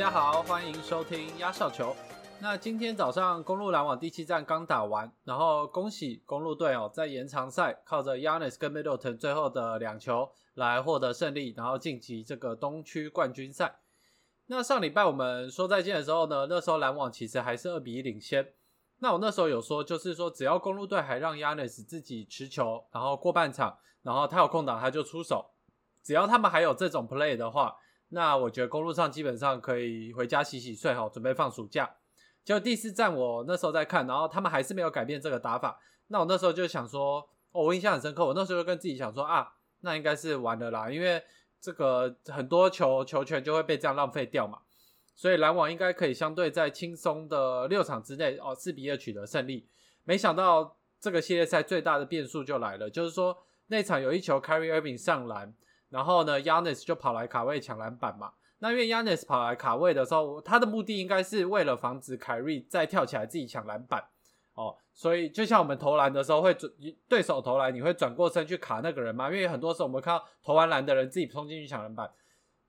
大家好，欢迎收听压哨球。那今天早上公路篮网第七站刚打完，然后恭喜公路队哦，在延长赛靠着 Yanis 跟 Middleton 最后的两球来获得胜利，然后晋级这个东区冠军赛。那上礼拜我们说再见的时候呢，那时候篮网其实还是二比一领先。那我那时候有说，就是说只要公路队还让 Yanis 自己持球，然后过半场，然后他有空档他就出手，只要他们还有这种 play 的话。那我觉得公路上基本上可以回家洗洗睡哈，准备放暑假。就第四站我那时候在看，然后他们还是没有改变这个打法。那我那时候就想说，哦，我印象很深刻。我那时候就跟自己想说啊，那应该是完了啦，因为这个很多球球权就会被这样浪费掉嘛。所以篮网应该可以相对在轻松的六场之内哦，四比二取得胜利。没想到这个系列赛最大的变数就来了，就是说那场有一球 Carry Irving 上篮。然后呢，Yanis 就跑来卡位抢篮板嘛。那因为 Yanis 跑来卡位的时候，他的目的应该是为了防止凯瑞再跳起来自己抢篮板哦。所以就像我们投篮的时候，会准对手投篮，你会转过身去卡那个人嘛？因为很多时候我们看到投完篮的人自己冲进去抢篮板，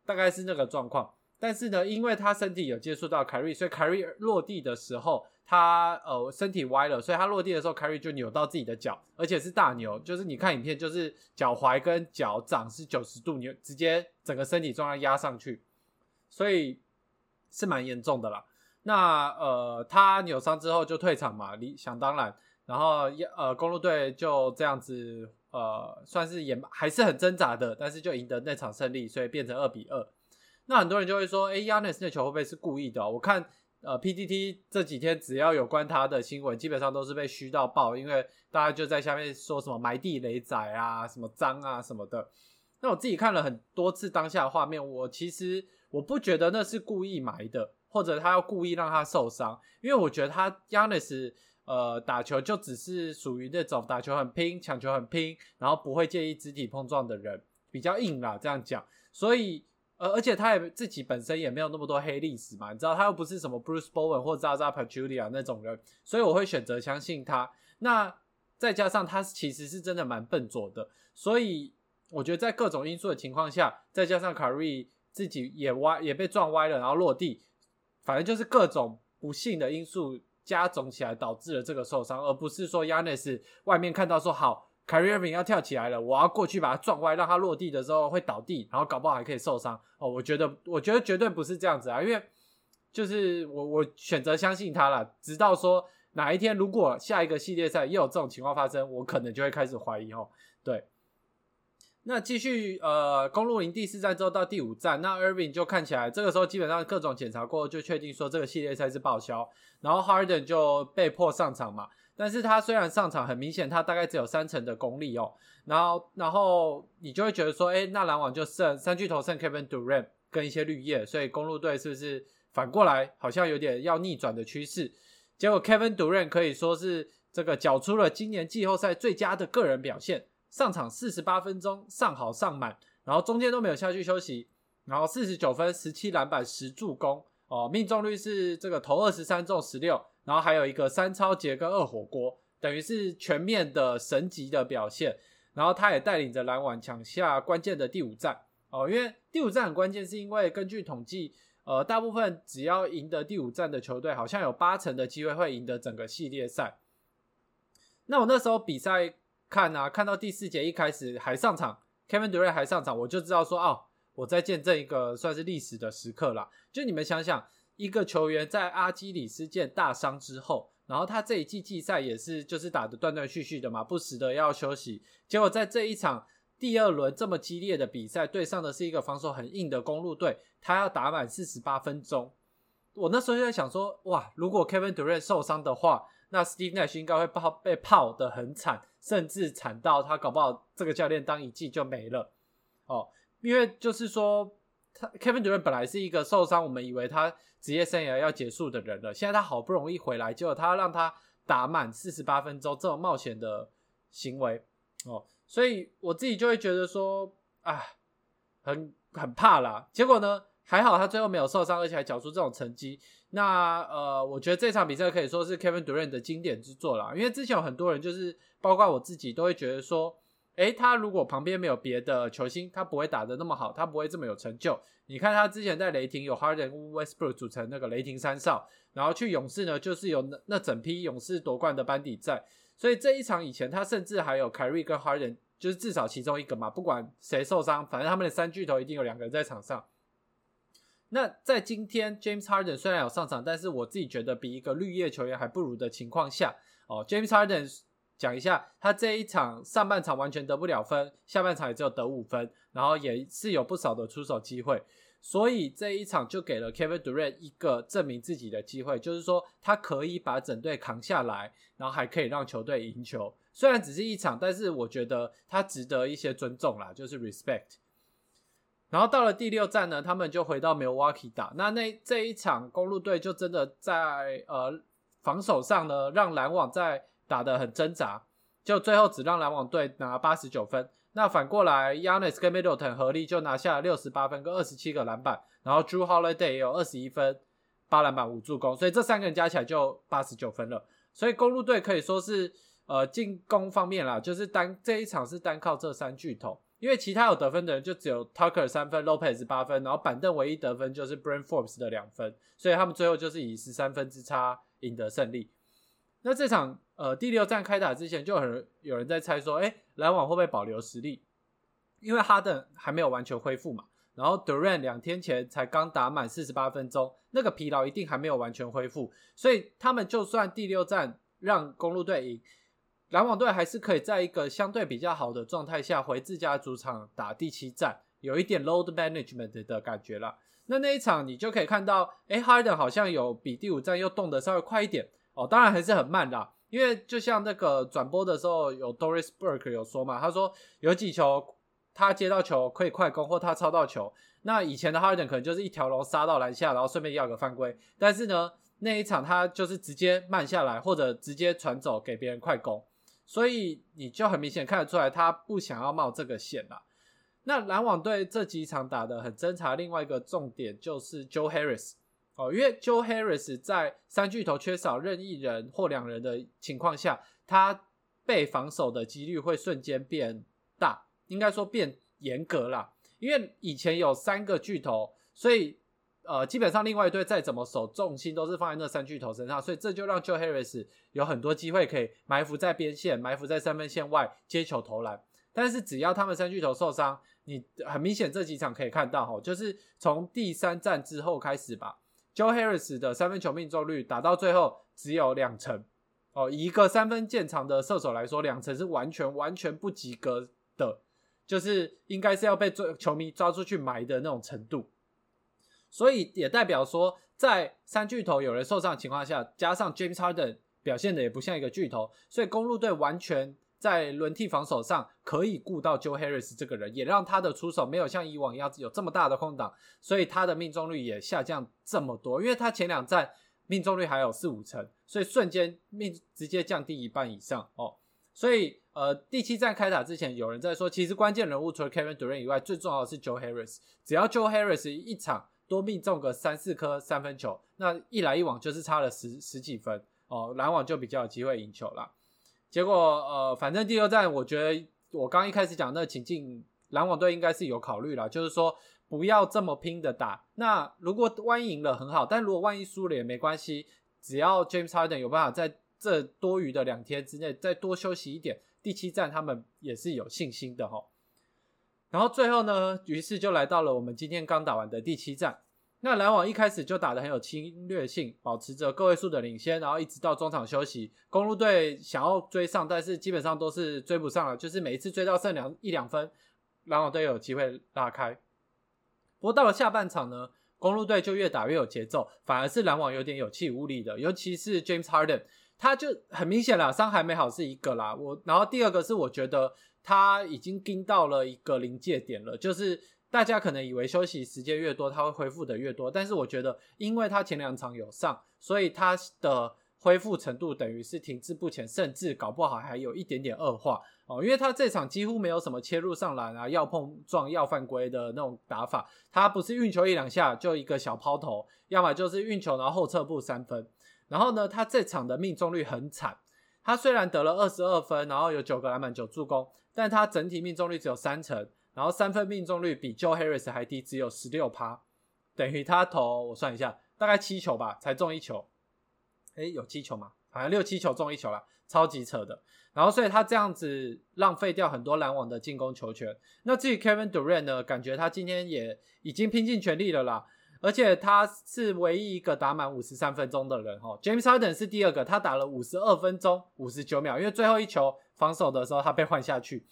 大概是那个状况。但是呢，因为他身体有接触到凯瑞，所以凯瑞落地的时候。他呃身体歪了，所以他落地的时候，Carry 就扭到自己的脚，而且是大扭，就是你看影片，就是脚踝跟脚掌是九十度扭，直接整个身体重量压上去，所以是蛮严重的啦。那呃他扭伤之后就退场嘛，理想当然，然后呃公路队就这样子呃算是也还是很挣扎的，但是就赢得那场胜利，所以变成二比二。那很多人就会说，哎，Yanis 那球会不会是故意的？我看。呃，PTT 这几天只要有关他的新闻，基本上都是被虚到爆，因为大家就在下面说什么埋地雷仔啊，什么脏啊什么的。那我自己看了很多次当下的画面，我其实我不觉得那是故意埋的，或者他要故意让他受伤，因为我觉得他 Yanis 呃打球就只是属于那种打球很拼、抢球很拼，然后不会介意肢体碰撞的人，比较硬啦，这样讲，所以。而而且他也自己本身也没有那么多黑历史嘛，你知道他又不是什么 Bruce Bowen 或 Zaza Pachulia 那种人，所以我会选择相信他。那再加上他其实是真的蛮笨拙的，所以我觉得在各种因素的情况下，再加上卡瑞自己也歪也被撞歪了，然后落地，反正就是各种不幸的因素加总起来导致了这个受伤，而不是说 Yanis 外面看到说好。凯瑞尔宾要跳起来了，我要过去把他撞歪，让他落地的时候会倒地，然后搞不好还可以受伤哦。我觉得，我觉得绝对不是这样子啊，因为就是我我选择相信他了，直到说哪一天如果下一个系列赛又有这种情况发生，我可能就会开始怀疑哦。对，那继续呃，公路营第四站之后到第五站，那 Irving 就看起来这个时候基本上各种检查过后就确定说这个系列赛是报销，然后 Harden 就被迫上场嘛。但是他虽然上场很明显，他大概只有三成的功力哦。然后，然后你就会觉得说，哎，那篮网就剩三巨头剩 Kevin Durant 跟一些绿叶，所以公路队是不是反过来好像有点要逆转的趋势？结果 Kevin Durant 可以说是这个缴出了今年季后赛最佳的个人表现，上场四十八分钟，上好上满，然后中间都没有下去休息，然后四十九分、十七篮板、十助攻哦，命中率是这个投二十三中十六。然后还有一个三超节跟二火锅，等于是全面的神级的表现。然后他也带领着篮网抢下关键的第五战哦，因为第五战很关键，是因为根据统计，呃，大部分只要赢得第五战的球队，好像有八成的机会会赢得整个系列赛。那我那时候比赛看啊，看到第四节一开始还上场，Kevin Durant 还上场，我就知道说哦，我在见证一个算是历史的时刻啦。就你们想想。一个球员在阿基里斯腱大伤之后，然后他这一季季赛也是就是打的断断续续的嘛，不时的要休息。结果在这一场第二轮这么激烈的比赛，对上的是一个防守很硬的公路队，他要打满四十八分钟。我那时候就在想说，哇，如果 Kevin Durant 受伤的话，那 Steve Nash 应该会泡被泡的很惨，甚至惨到他搞不好这个教练当一季就没了哦，因为就是说。他 Kevin Durant 本来是一个受伤，我们以为他职业生涯要结束的人了。现在他好不容易回来，结果他让他打满四十八分钟，这种冒险的行为哦，所以我自己就会觉得说，啊，很很怕啦。结果呢，还好他最后没有受伤，而且还缴出这种成绩。那呃，我觉得这场比赛可以说是 Kevin Durant 的经典之作啦。因为之前有很多人，就是包括我自己，都会觉得说，诶，他如果旁边没有别的球星，他不会打得那么好，他不会这么有成就。你看他之前在雷霆有 Harden、Westbrook 组成那个雷霆三少，然后去勇士呢，就是有那那整批勇士夺冠的班底在。所以这一场以前，他甚至还有凯瑞跟 Harden，就是至少其中一个嘛，不管谁受伤，反正他们的三巨头一定有两个人在场上。那在今天，James Harden 虽然有上场，但是我自己觉得比一个绿叶球员还不如的情况下，哦，James Harden 讲一下，他这一场上半场完全得不了分，下半场也只有得五分，然后也是有不少的出手机会，所以这一场就给了 Kevin Durant 一个证明自己的机会，就是说他可以把整队扛下来，然后还可以让球队赢球。虽然只是一场，但是我觉得他值得一些尊重啦，就是 respect。然后到了第六站呢，他们就回到 Milwaukee 打。那那这一场公路队就真的在呃防守上呢，让篮网在打得很挣扎，就最后只让篮网队拿八十九分。那反过来，Yanis 跟 Middleton 合力就拿下六十八分跟二十七个篮板，然后 Drew Holiday 也有二十一分、八篮板、五助攻，所以这三个人加起来就八十九分了。所以公路队可以说是呃进攻方面啦，就是单这一场是单靠这三巨头。因为其他有得分的人就只有 Tucker 三分，Lopez 八分，然后板凳唯一得分就是 Brand Forbes 的两分，所以他们最后就是以十三分之差赢得胜利。那这场呃第六战开打之前，就很有人在猜说，哎，篮网会不会保留实力？因为哈登还没有完全恢复嘛，然后 Durant 两天前才刚打满四十八分钟，那个疲劳一定还没有完全恢复，所以他们就算第六战让公路队赢。篮网队还是可以在一个相对比较好的状态下回自家主场打第七战，有一点 load management 的感觉了。那那一场你就可以看到，哎，Harden 好像有比第五战又动得稍微快一点哦，当然还是很慢的，因为就像那个转播的时候有 Doris Burke 有说嘛，他说有几球他接到球可以快攻，或他抄到球，那以前的 Harden 可能就是一条龙杀到篮下，然后顺便要个犯规，但是呢那一场他就是直接慢下来，或者直接传走给别人快攻。所以你就很明显看得出来，他不想要冒这个险了。那篮网队这几场打的很侦查，另外一个重点就是 Joe Harris 哦，因为 Joe Harris 在三巨头缺少任意人或两人的情况下，他被防守的几率会瞬间变大，应该说变严格啦。因为以前有三个巨头，所以。呃，基本上另外一队再怎么守，重心都是放在那三巨头身上，所以这就让 Joe Harris 有很多机会可以埋伏在边线，埋伏在三分线外接球投篮。但是只要他们三巨头受伤，你很明显这几场可以看到，哈，就是从第三战之后开始吧，Joe Harris 的三分球命中率打到最后只有两成。哦，一个三分见长的射手来说，两成是完全完全不及格的，就是应该是要被追球迷抓出去埋的那种程度。所以也代表说，在三巨头有人受伤的情况下，加上 James Harden 表现的也不像一个巨头，所以公路队完全在轮替防守上可以顾到 Joe Harris 这个人，也让他的出手没有像以往一样有这么大的空档，所以他的命中率也下降这么多。因为他前两战命中率还有四五成，所以瞬间命直接降低一半以上哦。所以呃，第七站开打之前，有人在说，其实关键人物除了 Kevin Durant 以外，最重要的是 Joe Harris。只要 Joe Harris 一场。多命中个三四颗三分球，那一来一往就是差了十十几分哦，篮网就比较有机会赢球了。结果呃，反正第二战，我觉得我刚一开始讲那情境，篮网队应该是有考虑了，就是说不要这么拼的打。那如果万一赢了很好，但如果万一输了也没关系，只要 James Harden 有办法在这多余的两天之内再多休息一点，第七战他们也是有信心的哈。然后最后呢，于是就来到了我们今天刚打完的第七战。那篮网一开始就打得很有侵略性，保持着个位数的领先，然后一直到中场休息，公路队想要追上，但是基本上都是追不上了，就是每一次追到剩两一两分，篮网队有机会拉开。不过到了下半场呢，公路队就越打越有节奏，反而是篮网有点有气无力的，尤其是 James Harden，他就很明显了，伤还没好是一个啦，我然后第二个是我觉得。他已经盯到了一个临界点了，就是大家可能以为休息时间越多，他会恢复的越多，但是我觉得，因为他前两场有上，所以他的恢复程度等于是停滞不前，甚至搞不好还有一点点恶化哦，因为他这场几乎没有什么切入上篮啊，要碰撞要犯规的那种打法，他不是运球一两下就一个小抛投，要么就是运球然后后撤步三分，然后呢，他这场的命中率很惨。他虽然得了二十二分，然后有九个篮板、九助攻，但他整体命中率只有三成，然后三分命中率比 Joe Harris 还低，只有十六趴，等于他投我算一下，大概七球吧，才中一球。诶，有七球吗？好像六七球中一球了，超级扯的。然后所以他这样子浪费掉很多篮网的进攻球权。那至于 Kevin Durant 呢，感觉他今天也已经拼尽全力了啦。而且他是唯一一个打满五十三分钟的人哈，James Harden 是第二个，他打了五十二分钟五十九秒，因为最后一球防守的时候他被换下去。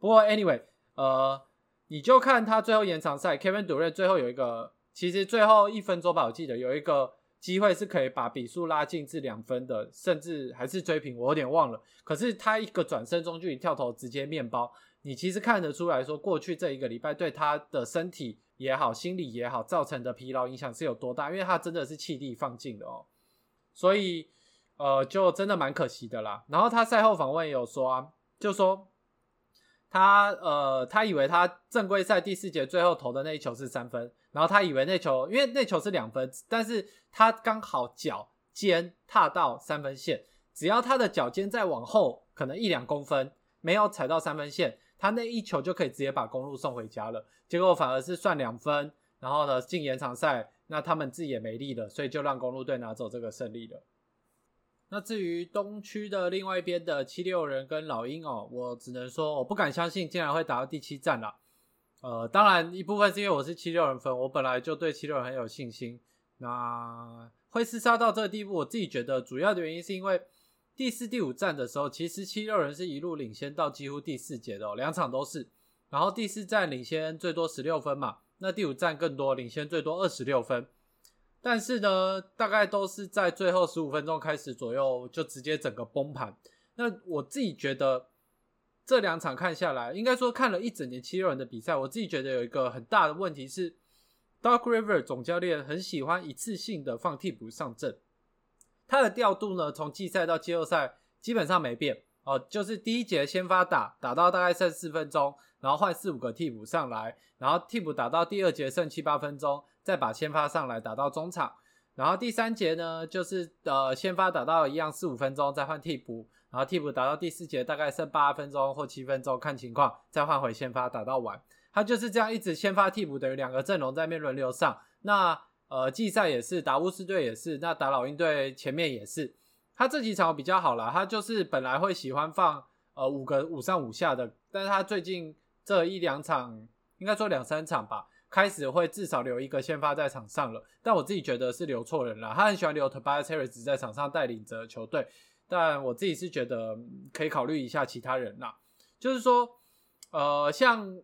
不过 anyway，呃，你就看他最后延长赛，Kevin Durant 最后有一个，其实最后一分钟吧，我记得有一个机会是可以把比数拉近至两分的，甚至还是追平，我有点忘了。可是他一个转身中距离跳投直接面包，你其实看得出来说，过去这一个礼拜对他的身体。也好，心理也好，造成的疲劳影响是有多大？因为他真的是气力放尽的哦，所以呃，就真的蛮可惜的啦。然后他赛后访问也有说啊，就说他呃，他以为他正规赛第四节最后投的那一球是三分，然后他以为那球，因为那球是两分，但是他刚好脚尖踏到三分线，只要他的脚尖再往后可能一两公分，没有踩到三分线。他那一球就可以直接把公路送回家了，结果反而是算两分，然后呢进延长赛，那他们自己也没力了，所以就让公路队拿走这个胜利了。那至于东区的另外一边的七六人跟老鹰哦，我只能说我不敢相信竟然会打到第七战了。呃，当然一部分是因为我是七六人粉，我本来就对七六人很有信心。那会厮杀到这个地步，我自己觉得主要的原因是因为。第四、第五站的时候，其实七六人是一路领先到几乎第四节的哦，两场都是。然后第四站领先最多十六分嘛，那第五站更多，领先最多二十六分。但是呢，大概都是在最后十五分钟开始左右就直接整个崩盘。那我自己觉得这两场看下来，应该说看了一整年七六人的比赛，我自己觉得有一个很大的问题是，Dark River 总教练很喜欢一次性的放替补上阵。他的调度呢，从季赛到季后赛基本上没变哦，就是第一节先发打，打到大概剩四分钟，然后换四五个替补上来，然后替补打到第二节剩七八分钟，再把先发上来打到中场，然后第三节呢，就是呃先发打到一样四五分钟，再换替补，然后替补打到第四节大概剩八分钟或七分钟，看情况再换回先发打到完，他就是这样一直先发替补，等于两个阵容在面轮流上，那。呃，季赛也是打乌斯队也是，那打老鹰队前面也是。他这几场比较好了，他就是本来会喜欢放呃五个五上五下的，但是他最近这一两场，应该说两三场吧，开始会至少留一个先发在场上了。但我自己觉得是留错人了，他很喜欢留 Tobias Harris 在场上带领着球队，但我自己是觉得可以考虑一下其他人啦。就是说，呃，像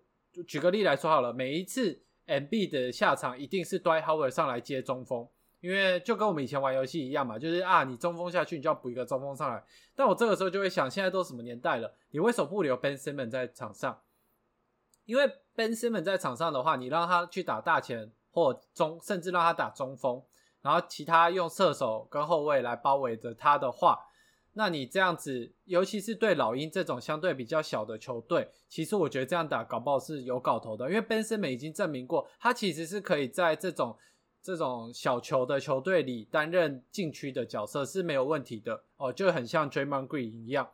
举个例来说好了，每一次。M B 的下场一定是 Dwight Howard 上来接中锋，因为就跟我们以前玩游戏一样嘛，就是啊，你中锋下去，你就要补一个中锋上来。但我这个时候就会想，现在都什么年代了，你为什么不留 Ben Simmons 在场上？因为 Ben Simmons 在场上的话，你让他去打大前或中，甚至让他打中锋，然后其他用射手跟后卫来包围着他的话。那你这样子，尤其是对老鹰这种相对比较小的球队，其实我觉得这样打搞不好是有搞头的，因为 Ben Simmons 已经证明过，他其实是可以在这种这种小球的球队里担任禁区的角色是没有问题的哦，就很像 Draymond Green 一样。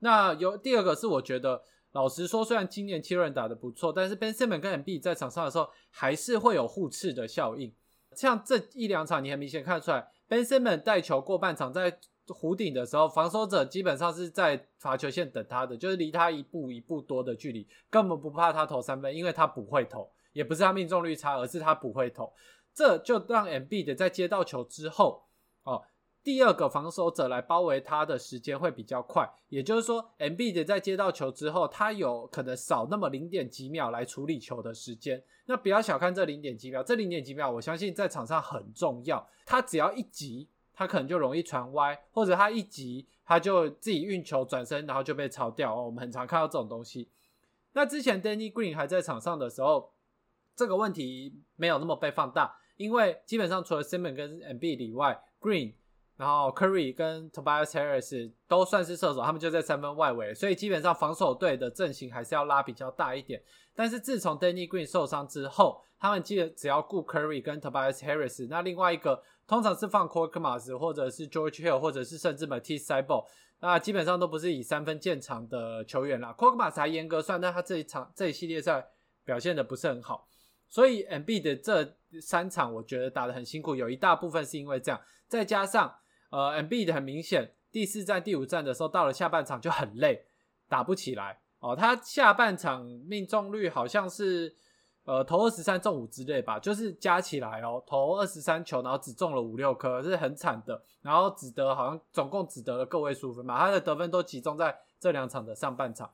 那有第二个是，我觉得老实说，虽然今年七人打得不错，但是 Ben s i m m o n 跟 MB 在场上的时候，还是会有互斥的效应。像这一两场，你很明显看出来，Ben Simmons 带球过半场在。弧顶的时候，防守者基本上是在罚球线等他的，就是离他一步一步多的距离，根本不怕他投三分，因为他不会投，也不是他命中率差，而是他不会投。这就让 M B 的在接到球之后，哦，第二个防守者来包围他的时间会比较快。也就是说，M B 的在接到球之后，他有可能少那么零点几秒来处理球的时间。那不要小看这零点几秒，这零点几秒，我相信在场上很重要。他只要一急。他可能就容易传歪，或者他一急，他就自己运球转身，然后就被抄掉哦。我们很常看到这种东西。那之前 Danny Green 还在场上的时候，这个问题没有那么被放大，因为基本上除了 Simon 跟 MB 以外，Green，然后 Curry 跟 Tobias Harris 都算是射手，他们就在三分外围，所以基本上防守队的阵型还是要拉比较大一点。但是自从 Danny Green 受伤之后，他们记得只要顾 Curry 跟 Tobias Harris，那另外一个通常是放 Corkmas 或者是 George Hill 或者是甚至 Matisse c y b o 那基本上都不是以三分见长的球员啦。Corkmas 还严格算，但他这一场这一系列赛表现的不是很好，所以 MB 的这三场我觉得打的很辛苦，有一大部分是因为这样，再加上呃 MB 的很明显第四战第五战的时候到了下半场就很累，打不起来哦，他下半场命中率好像是。呃，投二十三中五之类吧，就是加起来哦，投二十三球，然后只中了五六颗，是很惨的。然后只得好像总共只得了个位数分嘛，他的得分都集中在这两场的上半场。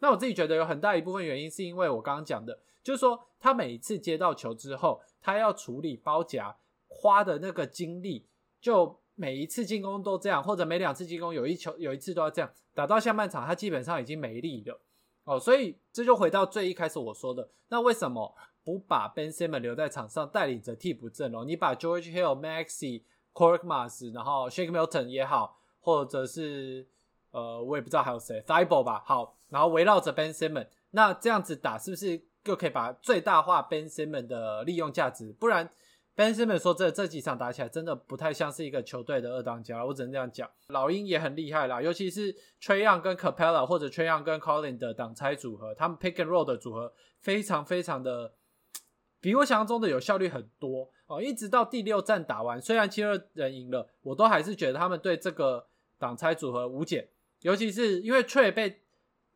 那我自己觉得有很大一部分原因是因为我刚刚讲的，就是说他每一次接到球之后，他要处理包夹花的那个精力，就每一次进攻都这样，或者每两次进攻有一球有一次都要这样，打到下半场他基本上已经没力了。哦，所以这就回到最一开始我说的，那为什么不把 Ben Simmons 留在场上带领着替补阵容？你把 George Hill、Maxi、Korkmaz，然后 Shake Milton 也好，或者是呃，我也不知道还有谁 t h i b a l 吧，好，然后围绕着 Ben Simmons，那这样子打是不是就可以把最大化 Ben Simmons 的利用价值？不然。Ben s i m m o n 说：“这这几场打起来真的不太像是一个球队的二当家，我只能这样讲。老鹰也很厉害啦，尤其是 Trey Young 跟 Capella 或者 Trey Young 跟 Collin 的挡拆组合，他们 Pick and Roll 的组合非常非常的比我想象中的有效率很多哦。一直到第六战打完，虽然七二人赢了，我都还是觉得他们对这个挡拆组合无解。尤其是因为 Trey 被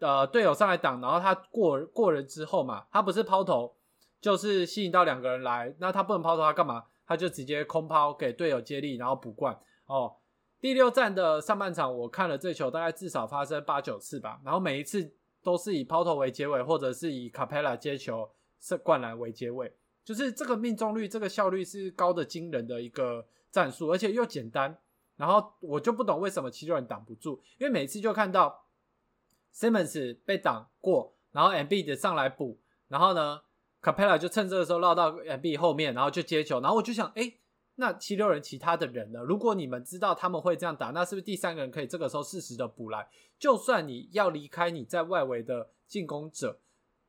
呃队友上来挡，然后他过过人之后嘛，他不是抛投。”就是吸引到两个人来，那他不能抛投，他干嘛？他就直接空抛给队友接力，然后补灌。哦，第六站的上半场，我看了这球，大概至少发生八九次吧。然后每一次都是以抛投为结尾，或者是以卡佩拉接球是灌篮为结尾。就是这个命中率，这个效率是高的惊人的一个战术，而且又简单。然后我就不懂为什么七六人挡不住，因为每次就看到 Simmons 被挡过，然后 MB 的上来补，然后呢？卡佩拉就趁这个时候绕到 M B 后面，然后就接球，然后我就想，哎，那七六人其他的人呢？如果你们知道他们会这样打，那是不是第三个人可以这个时候适时的补来？就算你要离开你在外围的进攻者，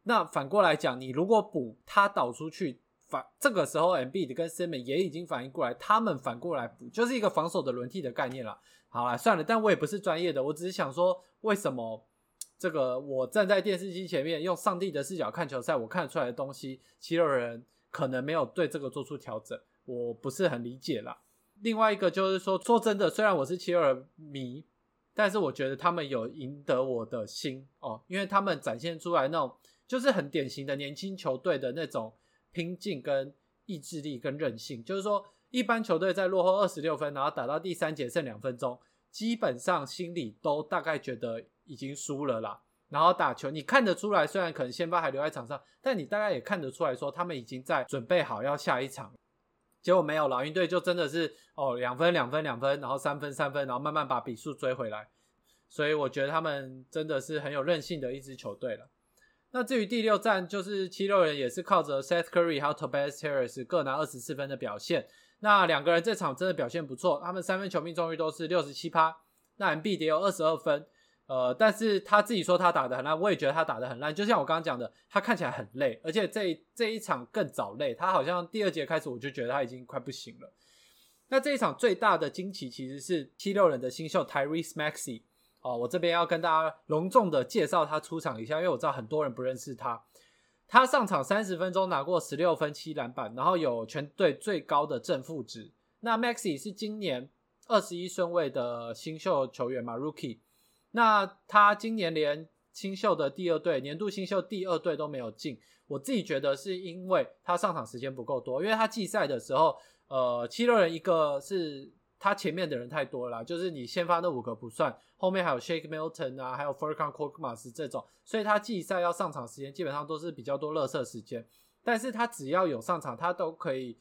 那反过来讲，你如果补他倒出去，反这个时候 M B 的跟 Simon 也已经反应过来，他们反过来补，就是一个防守的轮替的概念了。好了，算了，但我也不是专业的，我只是想说，为什么？这个我站在电视机前面，用上帝的视角看球赛，我看出来的东西，七六人可能没有对这个做出调整，我不是很理解啦。另外一个就是说，说真的，虽然我是七六人迷，但是我觉得他们有赢得我的心哦，因为他们展现出来那种就是很典型的年轻球队的那种拼劲跟意志力跟韧性。就是说，一般球队在落后二十六分，然后打到第三节剩两分钟，基本上心里都大概觉得。已经输了啦，然后打球，你看得出来，虽然可能先发还留在场上，但你大概也看得出来说，他们已经在准备好要下一场。结果没有，老鹰队就真的是哦，两分两分两分，然后三分三分，然后慢慢把比数追回来。所以我觉得他们真的是很有韧性的一支球队了。那至于第六战，就是七六人也是靠着 Seth Curry 还有 Tobias Harris 各拿二十四分的表现。那两个人这场真的表现不错，他们三分球命中率都是六十七趴，那 M B 也有二十二分。呃，但是他自己说他打的很烂，我也觉得他打的很烂。就像我刚刚讲的，他看起来很累，而且这这一场更早累。他好像第二节开始我就觉得他已经快不行了。那这一场最大的惊奇其实是七六人的新秀 Tyrese Maxey 哦，我这边要跟大家隆重的介绍他出场一下，因为我知道很多人不认识他。他上场三十分钟拿过十六分七篮板，然后有全队最高的正负值。那 Maxey 是今年二十一顺位的新秀球员嘛，Rookie。那他今年连新秀的第二队、年度新秀第二队都没有进，我自己觉得是因为他上场时间不够多，因为他季赛的时候，呃，七六人一个是他前面的人太多了，就是你先发那五个不算，后面还有 Shake Milton 啊，还有 Furkan Korkmaz 这种，所以他季赛要上场时间基本上都是比较多乐色时间，但是他只要有上场，他都可以，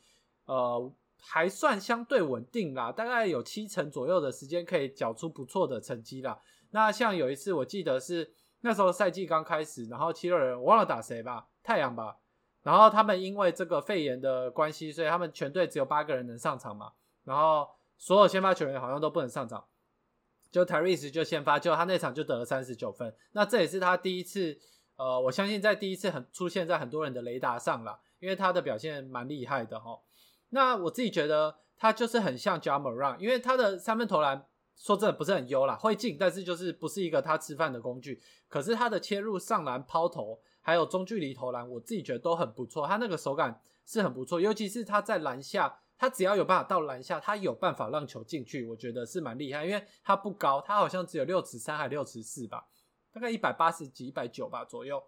呃，还算相对稳定啦，大概有七成左右的时间可以缴出不错的成绩啦。那像有一次，我记得是那时候赛季刚开始，然后七六人我忘了打谁吧，太阳吧。然后他们因为这个肺炎的关系，所以他们全队只有八个人能上场嘛。然后所有先发球员好像都不能上场，就 t e r r e s 就先发，就他那场就得了三十九分。那这也是他第一次，呃，我相信在第一次很出现在很多人的雷达上了，因为他的表现蛮厉害的哈。那我自己觉得他就是很像 j a m a r a n 因为他的三分投篮说真的不是很优啦，会进，但是就是不是一个他吃饭的工具。可是他的切入、上篮、抛投，还有中距离投篮，我自己觉得都很不错。他那个手感是很不错，尤其是他在篮下，他只要有办法到篮下，他有办法让球进去，我觉得是蛮厉害。因为他不高，他好像只有六尺三还六尺四吧，大概一百八十几、一百九吧左右。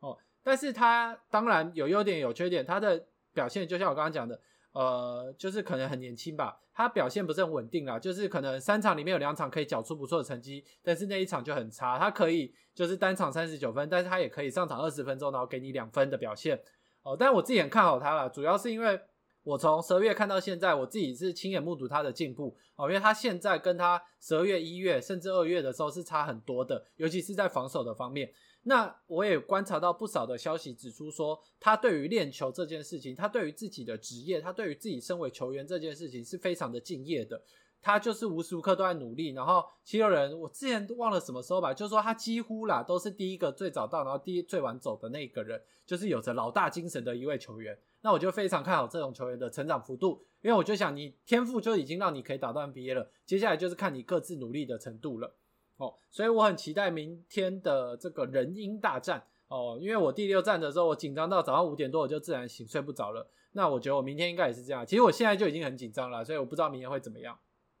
哦，但是他当然有优点有缺点，他的表现就像我刚刚讲的。呃，就是可能很年轻吧，他表现不是很稳定啦，就是可能三场里面有两场可以缴出不错的成绩，但是那一场就很差。他可以就是单场三十九分，但是他也可以上场二十分钟，然后给你两分的表现。哦，但我自己很看好他了，主要是因为我从十二月看到现在，我自己是亲眼目睹他的进步哦，因为他现在跟他十二月、一月甚至二月的时候是差很多的，尤其是在防守的方面。那我也观察到不少的消息指出说，他对于练球这件事情，他对于自己的职业，他对于自己身为球员这件事情是非常的敬业的。他就是无时无刻都在努力。然后七六人，我之前忘了什么时候吧，就是说他几乎啦都是第一个最早到，然后第一最晚走的那个人，就是有着老大精神的一位球员。那我就非常看好这种球员的成长幅度，因为我就想你天赋就已经让你可以打到 NBA 了，接下来就是看你各自努力的程度了。哦，所以我很期待明天的这个人鹰大战哦，因为我第六战的时候，我紧张到早上五点多我就自然醒睡不着了。那我觉得我明天应该也是这样。其实我现在就已经很紧张了，所以我不知道明天会怎么样。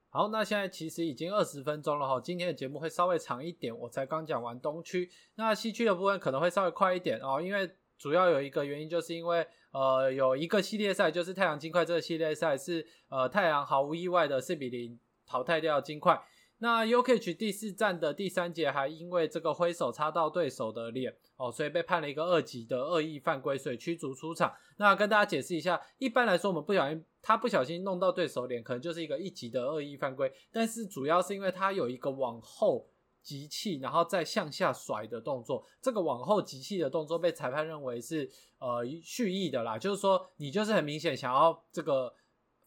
好，那现在其实已经二十分钟了哈，今天的节目会稍微长一点，我才刚讲完东区，那西区的部分可能会稍微快一点哦，因为主要有一个原因就是因为呃有一个系列赛就是太阳金块这个系列赛是呃太阳毫无意外的四比零淘汰掉金块。那 UKH 第四站的第三节还因为这个挥手擦到对手的脸哦，所以被判了一个二级的恶意犯规，所以驱逐出场。那跟大家解释一下，一般来说我们不小心他不小心弄到对手脸，可能就是一个一级的恶意犯规。但是主要是因为他有一个往后集气，然后再向下甩的动作，这个往后集气的动作被裁判认为是呃蓄意的啦，就是说你就是很明显想要这个。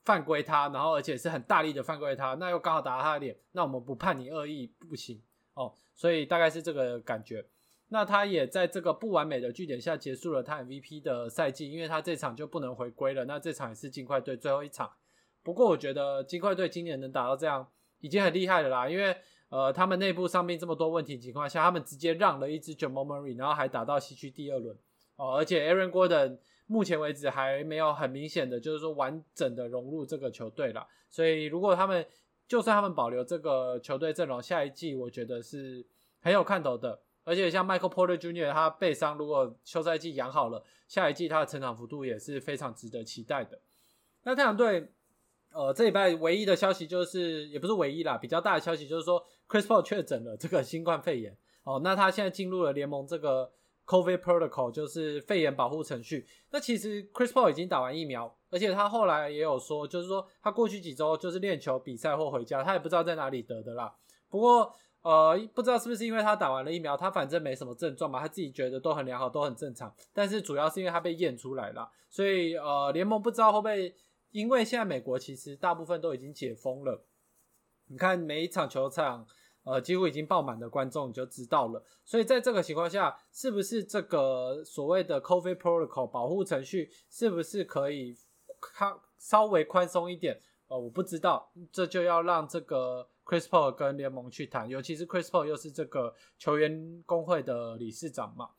犯规他，然后而且是很大力的犯规他，那又刚好打到他的脸，那我们不判你恶意不行哦，所以大概是这个感觉。那他也在这个不完美的据点下结束了他 MVP 的赛季，因为他这场就不能回归了。那这场也是金块队最后一场。不过我觉得金块队今年能打到这样已经很厉害了啦，因为呃他们内部伤病这么多问题情况下，他们直接让了一支 Jamal Murray，然后还打到西区第二轮哦，而且 Aaron Gordon。目前为止还没有很明显的，就是说完整的融入这个球队了。所以如果他们就算他们保留这个球队阵容，下一季我觉得是很有看头的。而且像 Michael Porter Jr. 他背伤，如果休赛季养好了，下一季他的成长幅度也是非常值得期待的。那太阳队，呃，这礼拜唯一的消息就是，也不是唯一啦，比较大的消息就是说，Chris Paul 确诊了这个新冠肺炎。哦，那他现在进入了联盟这个。COVID protocol 就是肺炎保护程序。那其实 Chris Paul 已经打完疫苗，而且他后来也有说，就是说他过去几周就是练球、比赛或回家，他也不知道在哪里得的啦。不过呃，不知道是不是因为他打完了疫苗，他反正没什么症状嘛，他自己觉得都很良好，都很正常。但是主要是因为他被验出来了，所以呃，联盟不知道会不会，因为现在美国其实大部分都已经解封了，你看每一场球场。呃，几乎已经爆满的观众你就知道了。所以在这个情况下，是不是这个所谓的 COVID protocol 保护程序是不是可以宽稍微宽松一点？呃，我不知道，这就要让这个 Chris Paul 跟联盟去谈，尤其是 Chris Paul 又是这个球员工会的理事长嘛。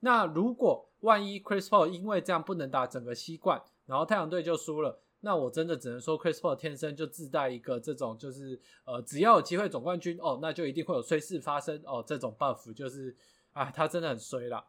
那如果万一 Chris Paul 因为这样不能打整个西冠，然后太阳队就输了。那我真的只能说，Chris Paul 天生就自带一个这种，就是呃，只要有机会总冠军哦，那就一定会有衰事发生哦，这种 buff 就是啊，他真的很衰啦。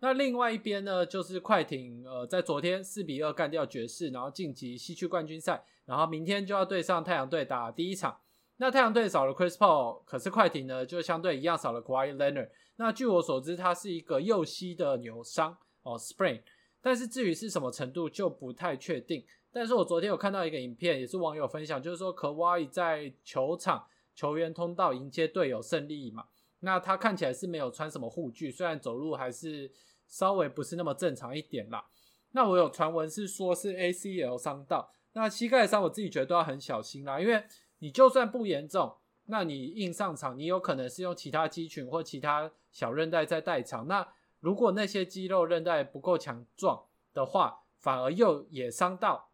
那另外一边呢，就是快艇呃，在昨天四比二干掉爵士，然后晋级西区冠军赛，然后明天就要对上太阳队打第一场。那太阳队少了 Chris Paul，可是快艇呢就相对一样少了 Kawhi Leonard。那据我所知，他是一个右膝的扭伤哦，sprain，但是至于是什么程度就不太确定。但是我昨天有看到一个影片，也是网友分享，就是说可瓦伊在球场球员通道迎接队友胜利嘛。那他看起来是没有穿什么护具，虽然走路还是稍微不是那么正常一点啦。那我有传闻是说是 ACL 伤到，那膝盖伤我自己觉得都要很小心啦，因为你就算不严重，那你硬上场，你有可能是用其他肌群或其他小韧带在代偿。那如果那些肌肉韧带不够强壮的话，反而又也伤到。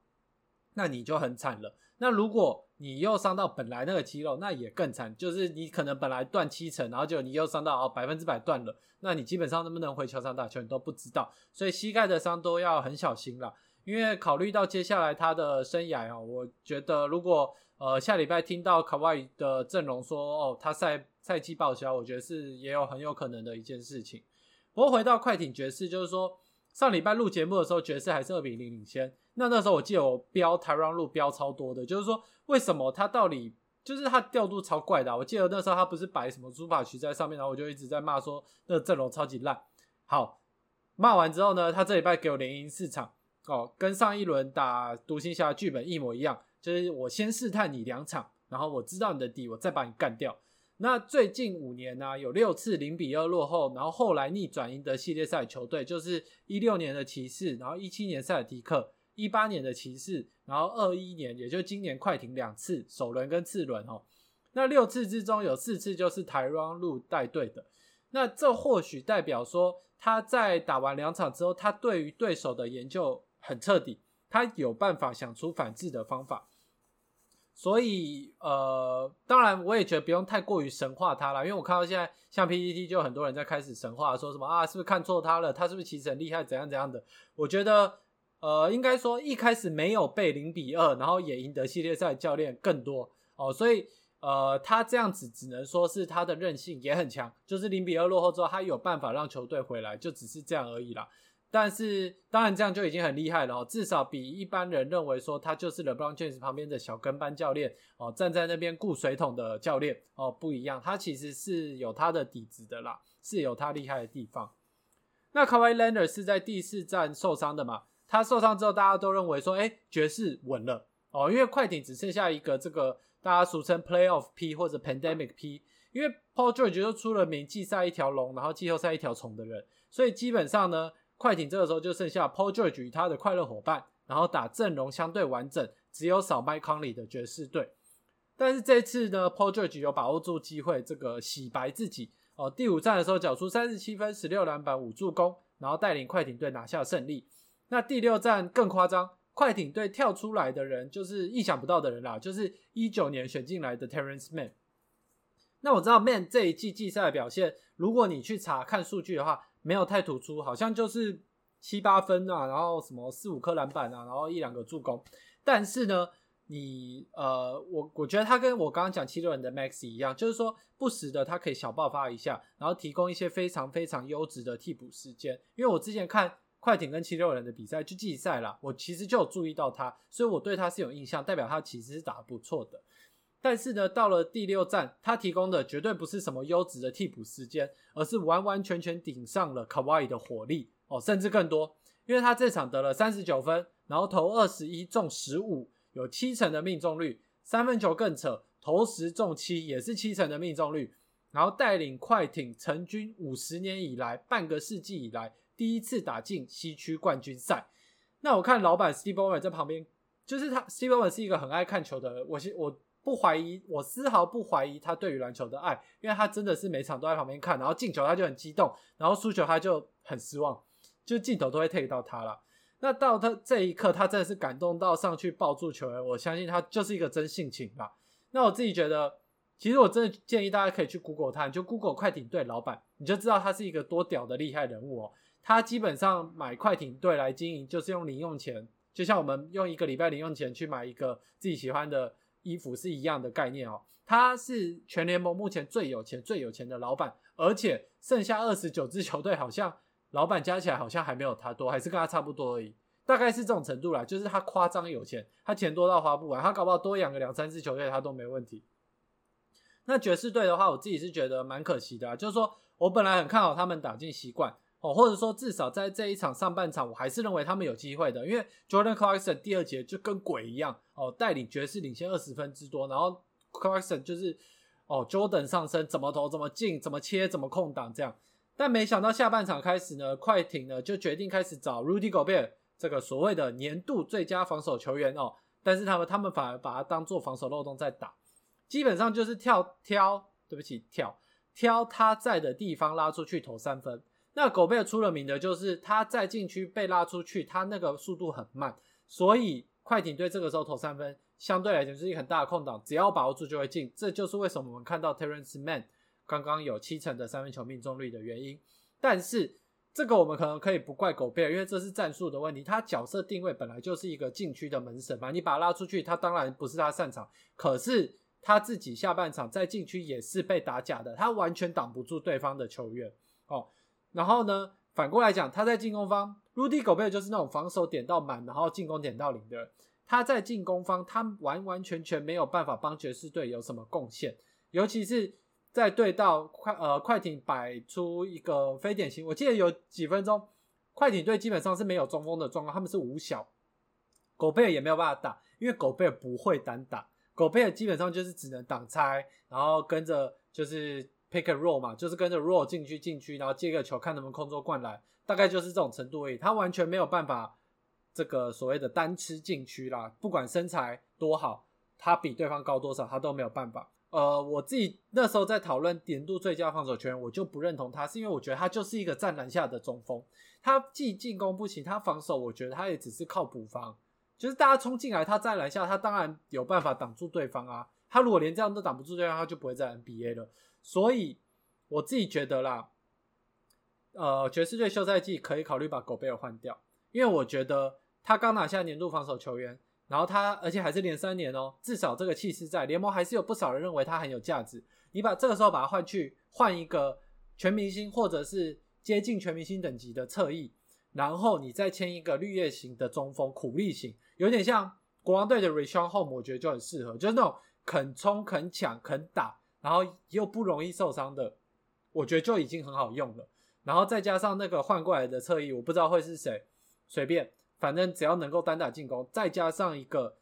那你就很惨了。那如果你又伤到本来那个肌肉，那也更惨，就是你可能本来断七成，然后就你又伤到哦百分之百断了，那你基本上能不能回球场打球你都不知道。所以膝盖的伤都要很小心了，因为考虑到接下来他的生涯哦，我觉得如果呃下礼拜听到卡哇伊的阵容说哦他赛赛季报销，我觉得是也有很有可能的一件事情。不过回到快艇爵士，就是说上礼拜录节目的时候，爵士还是二比零领先。那那时候我记得我标台湾路标超多的，就是说为什么他到底就是他调度超怪的？我记得那时候他不是摆什么朱法曲在上面，然后我就一直在骂说那个阵容超级烂。好，骂完之后呢，他这礼拜给我连赢四场哦，跟上一轮打独行侠剧本一模一样，就是我先试探你两场，然后我知道你的底，我再把你干掉。那最近五年呢，有六次零比二落后，然后后来逆转赢得系列赛球队，就是一六年的骑士，然后一七年塞尔提克。一八年的骑士，然后二一年，也就今年快艇两次首轮跟次轮哦，那六次之中有四次就是台湾路带队的，那这或许代表说他在打完两场之后，他对于对手的研究很彻底，他有办法想出反制的方法，所以呃，当然我也觉得不用太过于神化他了，因为我看到现在像 PPT 就很多人在开始神话，说什么啊，是不是看错他了？他是不是其实很厉害？怎样怎样的？我觉得。呃，应该说一开始没有被零比二，然后也赢得系列赛教练更多哦，所以呃，他这样子只能说是他的韧性也很强，就是零比二落后之后，他有办法让球队回来，就只是这样而已啦。但是当然这样就已经很厉害了哦，至少比一般人认为说他就是 LeBron James 旁边的小跟班教练哦，站在那边顾水桶的教练哦不一样，他其实是有他的底子的啦，是有他厉害的地方。那 Kawhi Leonard 是在第四站受伤的嘛？他受伤之后，大家都认为说，哎，爵士稳了哦，因为快艇只剩下一个这个大家俗称 Playoff P 或者 Pandemic P，因为 Paul George 就出了名季赛一条龙，然后季后赛一条虫的人，所以基本上呢，快艇这个时候就剩下 Paul George 与他的快乐伙伴，然后打阵容相对完整，只有少 Mike Conley 的爵士队。但是这次呢，Paul George 有把握住机会，这个洗白自己哦，第五战的时候缴出三十七分、十六篮板、五助攻，然后带领快艇队拿下胜利。那第六站更夸张，快艇队跳出来的人就是意想不到的人啦，就是一九年选进来的 Terrence Mann。那我知道 Mann 这一季季赛的表现，如果你去查看数据的话，没有太突出，好像就是七八分啊，然后什么四五颗篮板啊，然后一两个助攻。但是呢，你呃，我我觉得他跟我刚刚讲七六人的 Max 一样，就是说不时的他可以小爆发一下，然后提供一些非常非常优质的替补时间。因为我之前看。快艇跟七六人的比赛就季赛啦，我其实就有注意到他，所以我对他是有印象，代表他其实是打得不错的。但是呢，到了第六战，他提供的绝对不是什么优质的替补时间，而是完完全全顶上了卡哇伊的火力哦，甚至更多，因为他这场得了三十九分，然后投二十一中十五，有七成的命中率，三分球更扯，投十中七，也是七成的命中率，然后带领快艇成军五十年以来，半个世纪以来。第一次打进西区冠军赛，那我看老板 Steve Ballmer 在旁边，就是他 Steve Ballmer 是一个很爱看球的人，我我不怀疑，我丝毫不怀疑他对于篮球的爱，因为他真的是每场都在旁边看，然后进球他就很激动，然后输球他就很失望，就镜头都会 take 到他了。那到他这一刻，他真的是感动到上去抱住球员，我相信他就是一个真性情吧。那我自己觉得，其实我真的建议大家可以去 Google 他，就 Google 快艇队老板，你就知道他是一个多屌的厉害人物哦。他基本上买快艇队来经营，就是用零用钱，就像我们用一个礼拜零用钱去买一个自己喜欢的衣服是一样的概念哦。他是全联盟目前最有钱、最有钱的老板，而且剩下二十九支球队，好像老板加起来好像还没有他多，还是跟他差不多而已，大概是这种程度啦。就是他夸张有钱，他钱多到花不完，他搞不好多养个两三支球队他都没问题。那爵士队的话，我自己是觉得蛮可惜的啊，就是说我本来很看好他们打进习惯。哦，或者说至少在这一场上半场，我还是认为他们有机会的，因为 Jordan Clarkson 第二节就跟鬼一样哦，带领爵士领先二十分之多，然后 Clarkson 就是哦 Jordan 上升，怎么投怎么进，怎么切怎么空档这样，但没想到下半场开始呢，快艇呢就决定开始找 Rudy Gobert 这个所谓的年度最佳防守球员哦，但是他们他们反而把它当做防守漏洞在打，基本上就是跳挑，对不起跳挑他在的地方拉出去投三分。那狗贝尔出了名的就是他在禁区被拉出去，他那个速度很慢，所以快艇队这个时候投三分，相对来讲是一个很大的空档，只要把握住就会进。这就是为什么我们看到 Terence Mann 刚刚有七成的三分球命中率的原因。但是这个我们可能可以不怪狗贝尔，因为这是战术的问题。他角色定位本来就是一个禁区的门神嘛，你把他拉出去，他当然不是他擅长。可是他自己下半场在禁区也是被打假的，他完全挡不住对方的球员哦。然后呢，反过来讲，他在进攻方，Rudy 狗贝尔就是那种防守点到满，然后进攻点到零的。他在进攻方，他完完全全没有办法帮爵士队有什么贡献，尤其是在对到快呃快艇摆出一个非典型，我记得有几分钟，快艇队基本上是没有中锋的状况，他们是五小，狗贝尔也没有办法打，因为狗贝尔不会单打，狗贝尔基本上就是只能挡拆，然后跟着就是 pick a roll 嘛，就是跟着 roll 进去进去，然后接个球看能不能空中灌篮，大概就是这种程度而已，他完全没有办法。这个所谓的单吃禁区啦，不管身材多好，他比对方高多少，他都没有办法。呃，我自己那时候在讨论年度最佳防守球员，我就不认同他，是因为我觉得他就是一个站篮下的中锋，他既进攻不行，他防守我觉得他也只是靠补防，就是大家冲进来，他在篮下，他当然有办法挡住对方啊。他如果连这样都挡不住对方，他就不会在 NBA 了。所以我自己觉得啦，呃，爵士队休赛季可以考虑把狗贝尔换掉。因为我觉得他刚拿下年度防守球员，然后他而且还是连三年哦，至少这个气势在联盟还是有不少人认为他很有价值。你把这个时候把他换去换一个全明星或者是接近全明星等级的侧翼，然后你再签一个绿叶型的中锋苦力型，有点像国王队的 Richon Home，我觉得就很适合，就是那种肯冲肯抢肯打，然后又不容易受伤的，我觉得就已经很好用了。然后再加上那个换过来的侧翼，我不知道会是谁。随便，反正只要能够单打进攻，再加上一个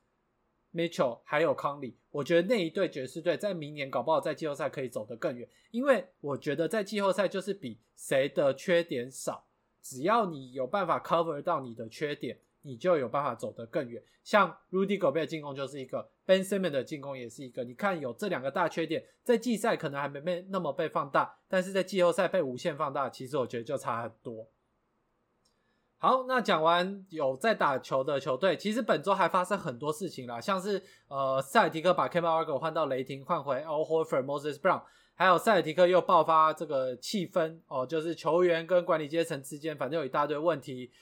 Mitchell，还有康里，我觉得那一队爵士队在明年搞不好在季后赛可以走得更远。因为我觉得在季后赛就是比谁的缺点少，只要你有办法 cover 到你的缺点，你就有办法走得更远。像 Rudy Gobert 进攻就是一个，Ben Simmons 的进攻也是一个。你看有这两个大缺点，在季赛可能还没被那么被放大，但是在季后赛被无限放大，其实我觉得就差很多。好，那讲完有在打球的球队，其实本周还发生很多事情啦，像是呃塞尔提克把 Kemba Walker 换到雷霆，换回 Al Horford、Moses Brown，还有塞尔提克又爆发这个气氛哦，就是球员跟管理阶层之间反正有一大堆问题。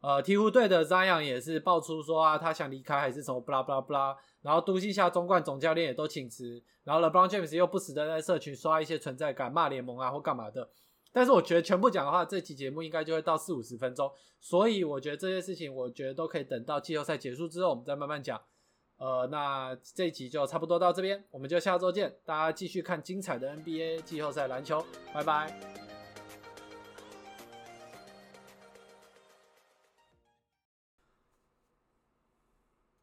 呃，鹈鹕队的 Zion 也是爆出说啊，他想离开还是什么，blah blah blah。然后都西下中冠总教练也都请辞，然后 LeBron James 又不时的在社群刷一些存在感，骂联盟啊或干嘛的。但是我觉得全部讲的话，这期节目应该就会到四五十分钟，所以我觉得这些事情，我觉得都可以等到季后赛结束之后，我们再慢慢讲。呃，那这一集就差不多到这边，我们就下周见，大家继续看精彩的 NBA 季后赛篮球，拜拜。